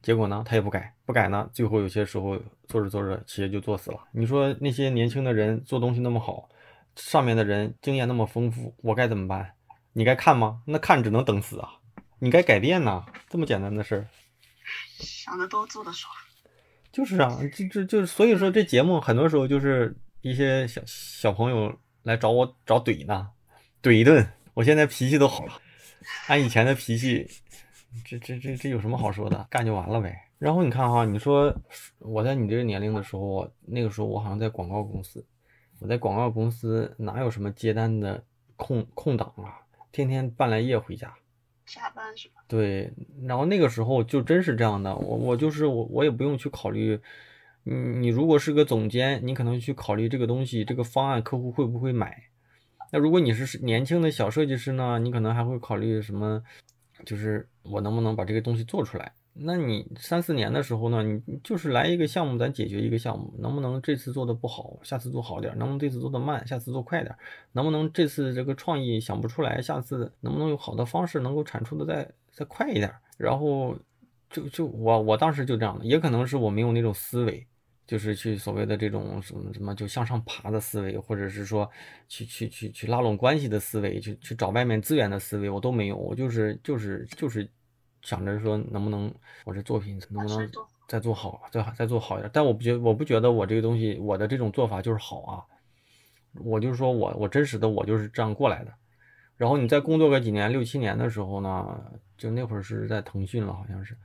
结果呢，他也不改，不改呢，最后有些时候做着做着，企业就做死了。你说那些年轻的人做东西那么好，上面的人经验那么丰富，我该怎么办？你该看吗？那看只能等死啊！你该改变呐，这么简单的事儿。想得多，做得少。就是啊，这这就是所以说这节目很多时候就是一些小小朋友来找我找怼呢。怼一顿，我现在脾气都好了。按以前的脾气，这这这这有什么好说的？干就完了呗。然后你看哈，你说我在你这个年龄的时候，那个时候我好像在广告公司，我在广告公司哪有什么接单的空空档啊？天天半来夜回家，加班是吧？对，然后那个时候就真是这样的，我我就是我我也不用去考虑，你你如果是个总监，你可能去考虑这个东西这个方案客户会不会买。那如果你是年轻的小设计师呢？你可能还会考虑什么？就是我能不能把这个东西做出来？那你三四年的时候呢？你就是来一个项目，咱解决一个项目，能不能这次做的不好，下次做好点？能不能这次做的慢，下次做快点？能不能这次这个创意想不出来，下次能不能有好的方式能够产出的再再快一点？然后就就我我当时就这样的，也可能是我没有那种思维。就是去所谓的这种什么什么就向上爬的思维，或者是说去去去去拉拢关系的思维，去去找外面资源的思维，我都没有。我就是就是就是想着说能不能我这作品能不能再做好，再再做好一点。但我不觉我不觉得我这个东西我的这种做法就是好啊。我就是说我我真实的我就是这样过来的。然后你再工作个几年六七年的时候呢，就那会儿是在腾讯了，好像是。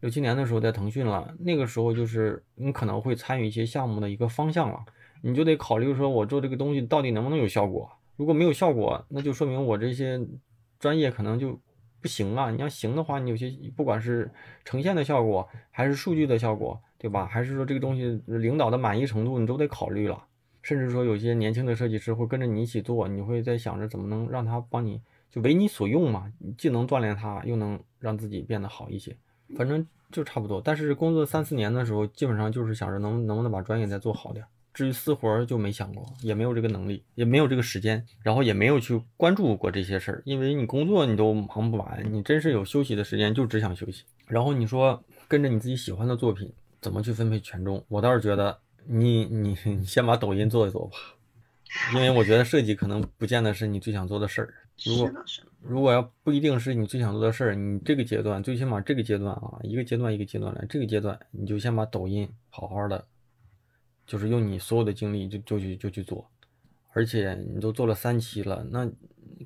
六七年的时候在腾讯了，那个时候就是你可能会参与一些项目的一个方向了，你就得考虑说，我做这个东西到底能不能有效果？如果没有效果，那就说明我这些专业可能就不行啊。你要行的话，你有些不管是呈现的效果，还是数据的效果，对吧？还是说这个东西领导的满意程度，你都得考虑了。甚至说有些年轻的设计师会跟着你一起做，你会在想着怎么能让他帮你就为你所用嘛，既能锻炼他，又能让自己变得好一些。反正就差不多，但是工作三四年的时候，基本上就是想着能能不能把专业再做好点。至于私活就没想过，也没有这个能力，也没有这个时间，然后也没有去关注过这些事儿。因为你工作你都忙不完，你真是有休息的时间就只想休息。然后你说跟着你自己喜欢的作品怎么去分配权重，我倒是觉得你你你先把抖音做一做吧，因为我觉得设计可能不见得是你最想做的事儿。如果如果要不一定是你最想做的事儿，你这个阶段最起码这个阶段啊，一个阶段一个阶段来，这个阶段你就先把抖音好好的，就是用你所有的精力就就去就去做，而且你都做了三期了，那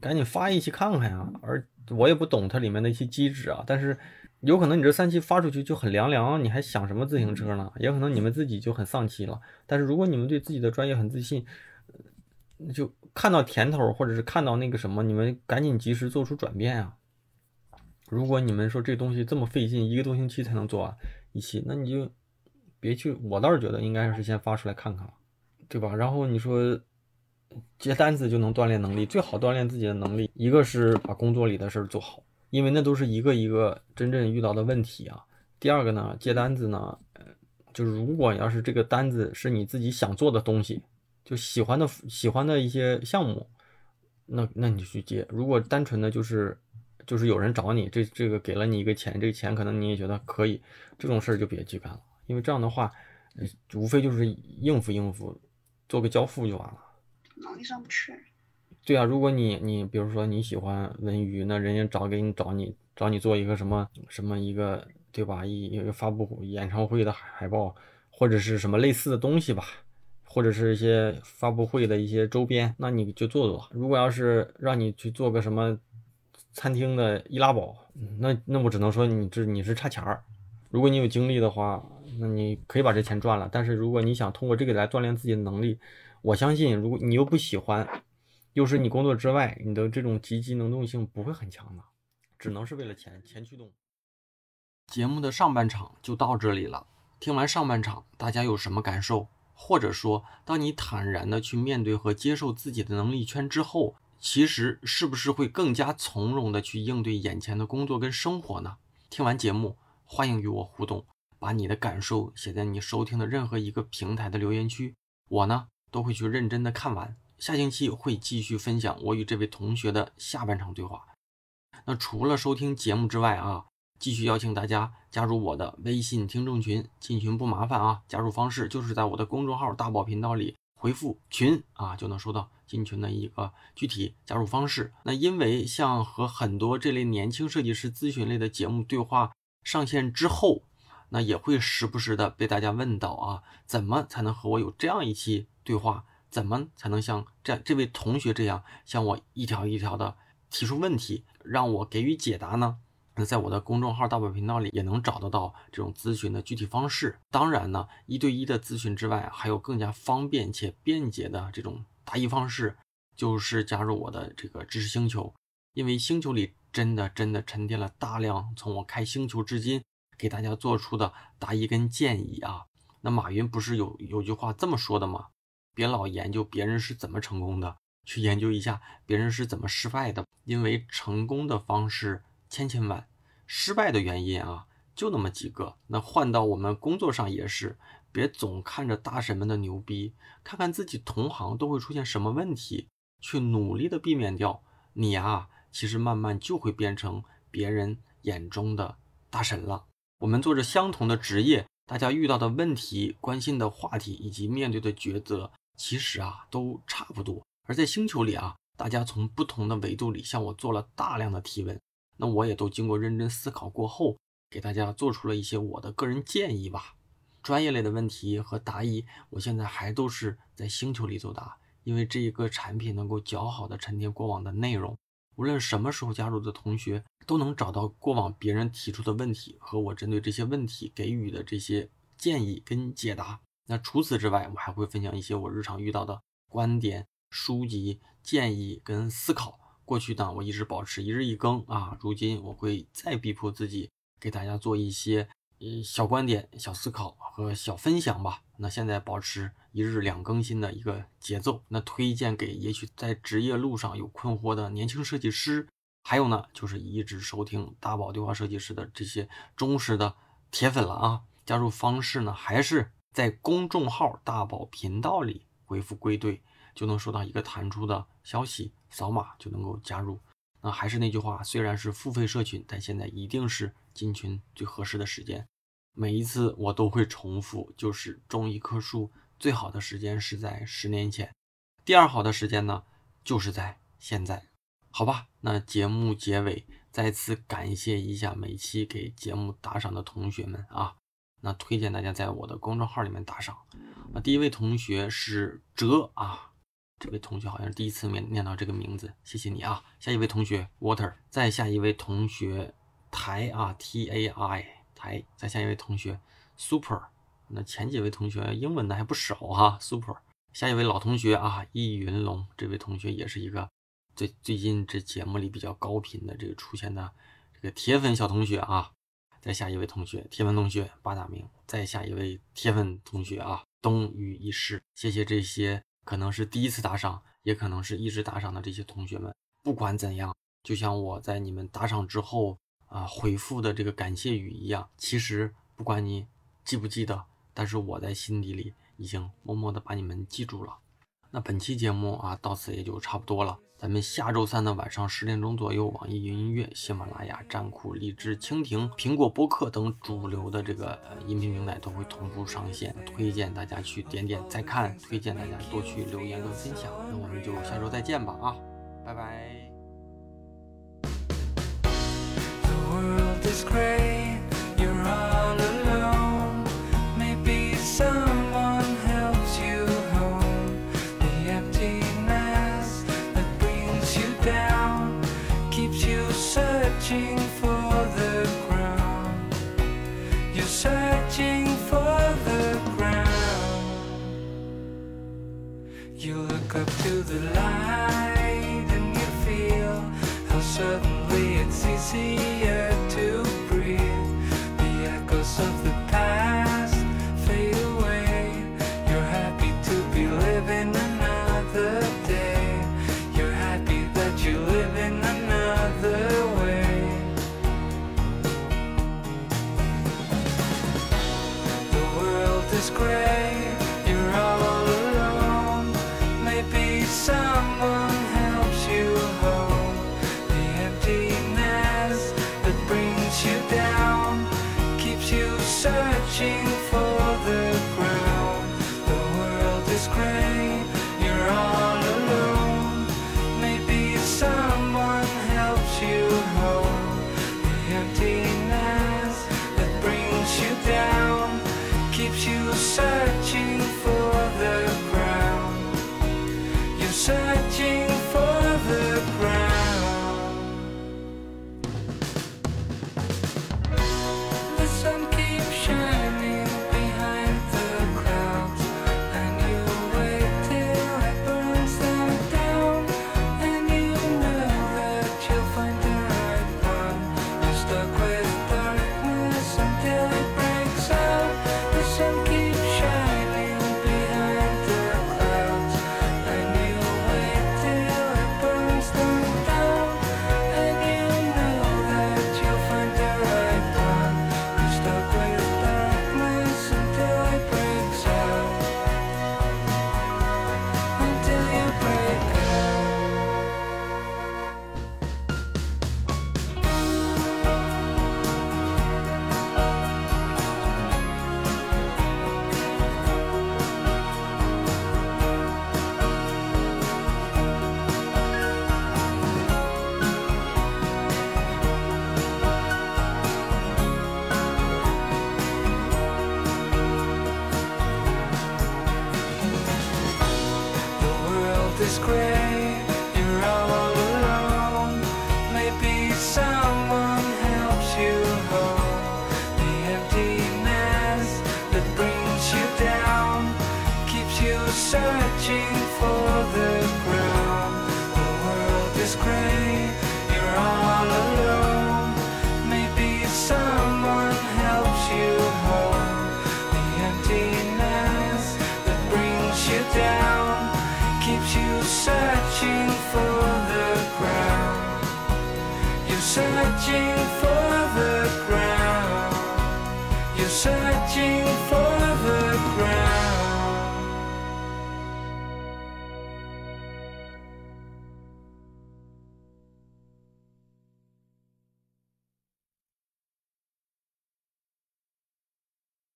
赶紧发一期看看呀。而我也不懂它里面的一些机制啊，但是有可能你这三期发出去就很凉凉，你还想什么自行车呢？也可能你们自己就很丧气了。但是如果你们对自己的专业很自信，就。看到甜头，或者是看到那个什么，你们赶紧及时做出转变啊！如果你们说这东西这么费劲，一个多星期才能做完一期，那你就别去。我倒是觉得应该是先发出来看看，对吧？然后你说接单子就能锻炼能力，最好锻炼自己的能力，一个是把工作里的事儿做好，因为那都是一个一个真正遇到的问题啊。第二个呢，接单子呢，呃就是如果要是这个单子是你自己想做的东西。就喜欢的喜欢的一些项目，那那你去接。如果单纯的就是就是有人找你，这这个给了你一个钱，这个钱可能你也觉得可以，这种事儿就别去干了。因为这样的话，无非就是应付应付，做个交付就完了。能力上不去。对啊，如果你你比如说你喜欢文娱，那人家找给你找你找你做一个什么什么一个。对吧？一一个发布演唱会的海报，或者是什么类似的东西吧，或者是一些发布会的一些周边，那你就做做。如果要是让你去做个什么餐厅的易拉宝，那那我只能说你这你是差钱儿。如果你有精力的话，那你可以把这钱赚了。但是如果你想通过这个来锻炼自己的能力，我相信，如果你又不喜欢，又是你工作之外，你的这种积极能动性不会很强的，只能是为了钱，钱驱动。节目的上半场就到这里了。听完上半场，大家有什么感受？或者说，当你坦然的去面对和接受自己的能力圈之后，其实是不是会更加从容的去应对眼前的工作跟生活呢？听完节目。欢迎与我互动，把你的感受写在你收听的任何一个平台的留言区，我呢都会去认真的看完。下星期会继续分享我与这位同学的下半场对话。那除了收听节目之外啊，继续邀请大家加入我的微信听众群，进群不麻烦啊，加入方式就是在我的公众号大宝频道里回复群啊，就能收到进群的一个具体加入方式。那因为像和很多这类年轻设计师咨询类的节目对话。上线之后，那也会时不时的被大家问到啊，怎么才能和我有这样一期对话？怎么才能像这这位同学这样向我一条一条的提出问题，让我给予解答呢？那在我的公众号大宝频道里也能找得到这种咨询的具体方式。当然呢，一对一的咨询之外，还有更加方便且便捷的这种答疑方式，就是加入我的这个知识星球，因为星球里。真的真的沉淀了大量从我开星球至今给大家做出的答疑跟建议啊。那马云不是有有句话这么说的吗？别老研究别人是怎么成功的，去研究一下别人是怎么失败的。因为成功的方式千千万，失败的原因啊就那么几个。那换到我们工作上也是，别总看着大神们的牛逼，看看自己同行都会出现什么问题，去努力的避免掉你啊。其实慢慢就会变成别人眼中的大神了。我们做着相同的职业，大家遇到的问题、关心的话题以及面对的抉择，其实啊都差不多。而在星球里啊，大家从不同的维度里向我做了大量的提问，那我也都经过认真思考过后，给大家做出了一些我的个人建议吧。专业类的问题和答疑，我现在还都是在星球里作答，因为这一个产品能够较好的沉淀过往的内容。无论什么时候加入的同学，都能找到过往别人提出的问题和我针对这些问题给予的这些建议跟解答。那除此之外，我还会分享一些我日常遇到的观点、书籍、建议跟思考。过去呢，我一直保持一日一更啊，如今我会再逼迫自己，给大家做一些。嗯，小观点、小思考和小分享吧。那现在保持一日两更新的一个节奏。那推荐给也许在职业路上有困惑的年轻设计师，还有呢，就是一直收听大宝对话设计师的这些忠实的铁粉了啊。加入方式呢，还是在公众号大宝频道里回复归队，就能收到一个弹出的消息，扫码就能够加入。那还是那句话，虽然是付费社群，但现在一定是。进群最合适的时间，每一次我都会重复，就是种一棵树最好的时间是在十年前，第二好的时间呢就是在现在，好吧？那节目结尾再次感谢一下每期给节目打赏的同学们啊，那推荐大家在我的公众号里面打赏。那第一位同学是哲啊，这位同学好像是第一次念念到这个名字，谢谢你啊。下一位同学 Water，再下一位同学。台啊，T A I 台，再下一位同学，Super，那前几位同学英文的还不少哈，Super，下一位老同学啊，易云龙，这位同学也是一个最最近这节目里比较高频的这个出现的这个铁粉小同学啊，再下一位同学，铁粉同学八大名，再下一位铁粉同学啊，东隅一师，谢谢这些可能是第一次打赏，也可能是一直打赏的这些同学们，不管怎样，就像我在你们打赏之后。啊，回复的这个感谢语一样，其实不管你记不记得，但是我在心底里已经默默的把你们记住了。那本期节目啊，到此也就差不多了。咱们下周三的晚上十点钟左右，网易云音乐、喜马拉雅、站酷、荔枝、蜻蜓、苹果播客等主流的这个音频平台都会同步上线，推荐大家去点点再看，推荐大家多去留言跟分享。那我们就下周再见吧，啊，拜拜。up to the light and you feel how suddenly it's easier to breathe. The echoes of the past.